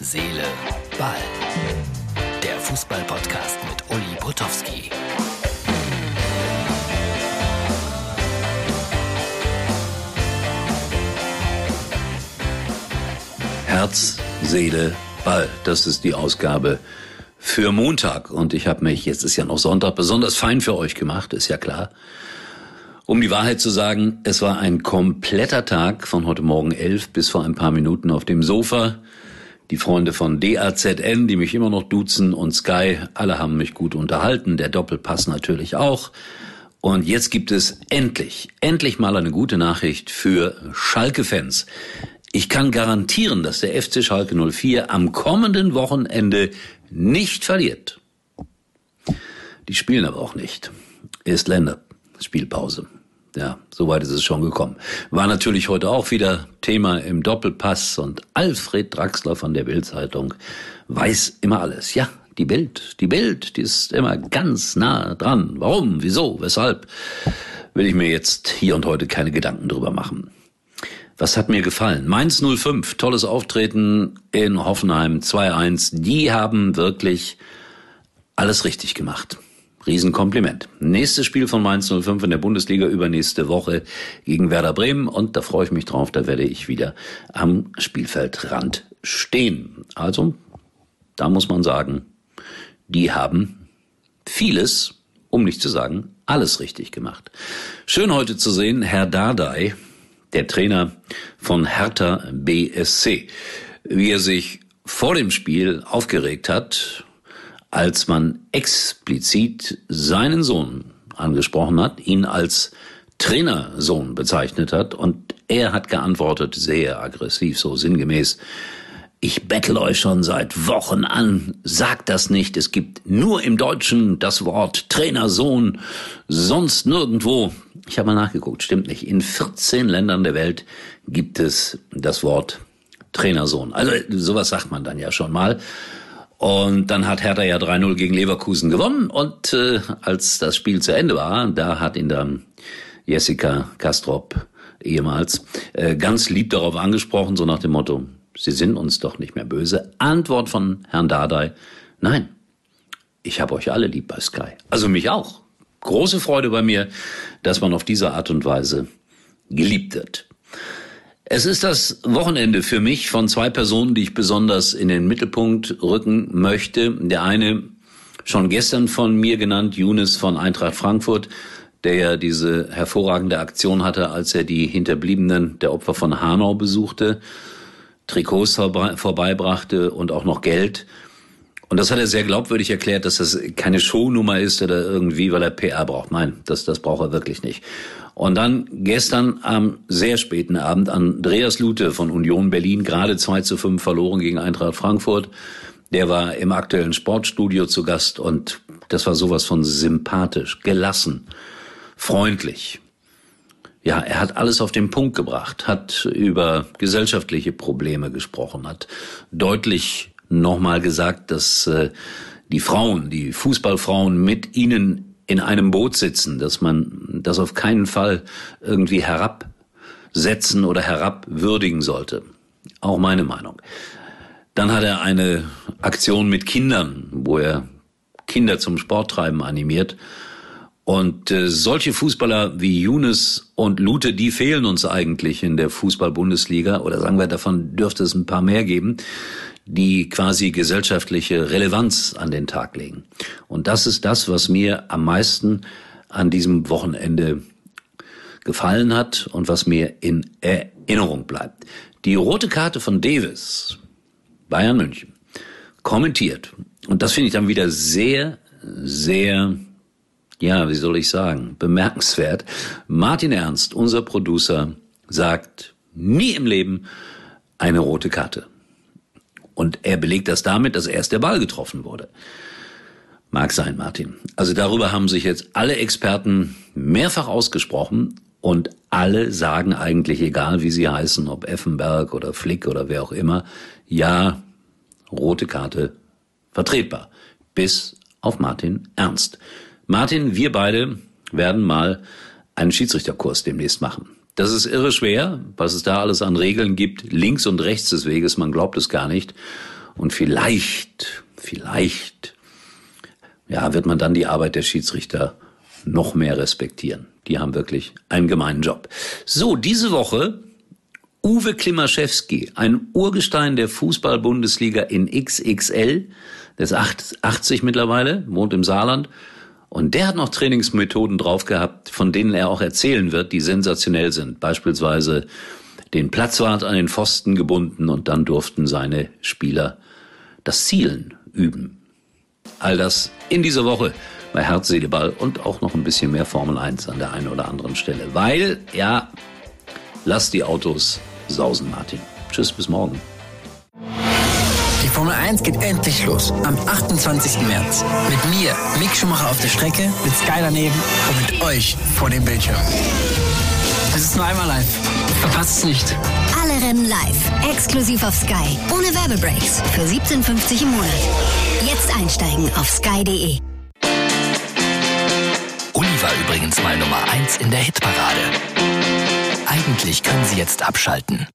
Seele, Ball. Der Fußball-Podcast mit Uli Potowski. Herz, Seele, Ball. Das ist die Ausgabe für Montag. Und ich habe mich, jetzt ist ja noch Sonntag, besonders fein für euch gemacht, ist ja klar. Um die Wahrheit zu sagen, es war ein kompletter Tag von heute Morgen elf bis vor ein paar Minuten auf dem Sofa. Die Freunde von DAZN, die mich immer noch duzen und Sky, alle haben mich gut unterhalten. Der Doppelpass natürlich auch. Und jetzt gibt es endlich, endlich mal eine gute Nachricht für Schalke-Fans. Ich kann garantieren, dass der FC Schalke 04 am kommenden Wochenende nicht verliert. Die spielen aber auch nicht. Ist Länderspielpause. Ja, soweit ist es schon gekommen. War natürlich heute auch wieder Thema im Doppelpass und Alfred Draxler von der Bildzeitung weiß immer alles. Ja, die Bild, die Bild, die ist immer ganz nah dran. Warum, wieso, weshalb, will ich mir jetzt hier und heute keine Gedanken drüber machen. Was hat mir gefallen? Mainz 05, tolles Auftreten in Hoffenheim 2-1. Die haben wirklich alles richtig gemacht. Riesenkompliment. Nächstes Spiel von Mainz 05 in der Bundesliga übernächste Woche gegen Werder Bremen und da freue ich mich drauf, da werde ich wieder am Spielfeldrand stehen. Also, da muss man sagen, die haben vieles, um nicht zu sagen, alles richtig gemacht. Schön heute zu sehen, Herr Dardai, der Trainer von Hertha BSC, wie er sich vor dem Spiel aufgeregt hat, als man explizit seinen Sohn angesprochen hat, ihn als Trainersohn bezeichnet hat und er hat geantwortet, sehr aggressiv, so sinngemäß, ich bettel euch schon seit Wochen an, sagt das nicht. Es gibt nur im Deutschen das Wort Trainersohn, sonst nirgendwo. Ich habe mal nachgeguckt, stimmt nicht. In 14 Ländern der Welt gibt es das Wort Trainersohn. Also sowas sagt man dann ja schon mal. Und dann hat Hertha ja 3-0 gegen Leverkusen gewonnen. Und äh, als das Spiel zu Ende war, da hat ihn dann Jessica Kastrop ehemals äh, ganz lieb darauf angesprochen, so nach dem Motto, Sie sind uns doch nicht mehr böse. Antwort von Herrn Dardai, nein, ich habe euch alle lieb bei Sky. Also mich auch. Große Freude bei mir, dass man auf diese Art und Weise geliebt wird. Es ist das Wochenende für mich von zwei Personen, die ich besonders in den Mittelpunkt rücken möchte. Der eine, schon gestern von mir genannt, Younes von Eintracht Frankfurt, der ja diese hervorragende Aktion hatte, als er die Hinterbliebenen der Opfer von Hanau besuchte Trikots vorbeibrachte und auch noch Geld. Und das hat er sehr glaubwürdig erklärt, dass das keine Shownummer ist oder irgendwie, weil er PR braucht. Nein, das, das braucht er wirklich nicht. Und dann gestern am sehr späten Abend Andreas Lute von Union Berlin, gerade 2 zu 5 verloren gegen Eintracht Frankfurt. Der war im aktuellen Sportstudio zu Gast und das war sowas von sympathisch, gelassen, freundlich ja, er hat alles auf den Punkt gebracht, hat über gesellschaftliche Probleme gesprochen, hat deutlich nochmal gesagt, dass äh, die Frauen, die Fußballfrauen mit ihnen in einem Boot sitzen, dass man das auf keinen Fall irgendwie herabsetzen oder herabwürdigen sollte. Auch meine Meinung. Dann hat er eine Aktion mit Kindern, wo er Kinder zum Sporttreiben animiert und äh, solche Fußballer wie Younes und Lute, die fehlen uns eigentlich in der Fußball-Bundesliga. Oder sagen wir, davon dürfte es ein paar mehr geben, die quasi gesellschaftliche Relevanz an den Tag legen. Und das ist das, was mir am meisten an diesem Wochenende gefallen hat und was mir in Erinnerung bleibt. Die rote Karte von Davis, Bayern München, kommentiert. Und das finde ich dann wieder sehr, sehr ja, wie soll ich sagen, bemerkenswert. Martin Ernst, unser Producer, sagt nie im Leben eine rote Karte. Und er belegt das damit, dass erst der Ball getroffen wurde. Mag sein, Martin. Also darüber haben sich jetzt alle Experten mehrfach ausgesprochen und alle sagen eigentlich, egal wie sie heißen, ob Effenberg oder Flick oder wer auch immer, ja, rote Karte vertretbar. Bis auf Martin Ernst. Martin, wir beide werden mal einen Schiedsrichterkurs demnächst machen. Das ist irre schwer, was es da alles an Regeln gibt, links und rechts des Weges, man glaubt es gar nicht. Und vielleicht, vielleicht, ja, wird man dann die Arbeit der Schiedsrichter noch mehr respektieren. Die haben wirklich einen gemeinen Job. So, diese Woche Uwe Klimaschewski, ein Urgestein der Fußball-Bundesliga in XXL, der ist 80 mittlerweile, wohnt im Saarland. Und der hat noch Trainingsmethoden drauf gehabt, von denen er auch erzählen wird, die sensationell sind. Beispielsweise den Platzwart an den Pfosten gebunden und dann durften seine Spieler das Zielen üben. All das in dieser Woche bei Herz, Seele, Ball und auch noch ein bisschen mehr Formel 1 an der einen oder anderen Stelle. Weil, ja, lass die Autos sausen, Martin. Tschüss, bis morgen. Die Formel 1 geht endlich los. Am 28. März. Mit mir, Mick Schumacher auf der Strecke, mit Sky daneben und mit euch vor dem Bildschirm. Es ist nur einmal live. Verpasst es nicht. Alle Rennen live. Exklusiv auf Sky. Ohne Werbebreaks. Für 17,50 im Monat. Jetzt einsteigen auf sky.de. Uli war übrigens mal Nummer 1 in der Hitparade. Eigentlich können Sie jetzt abschalten.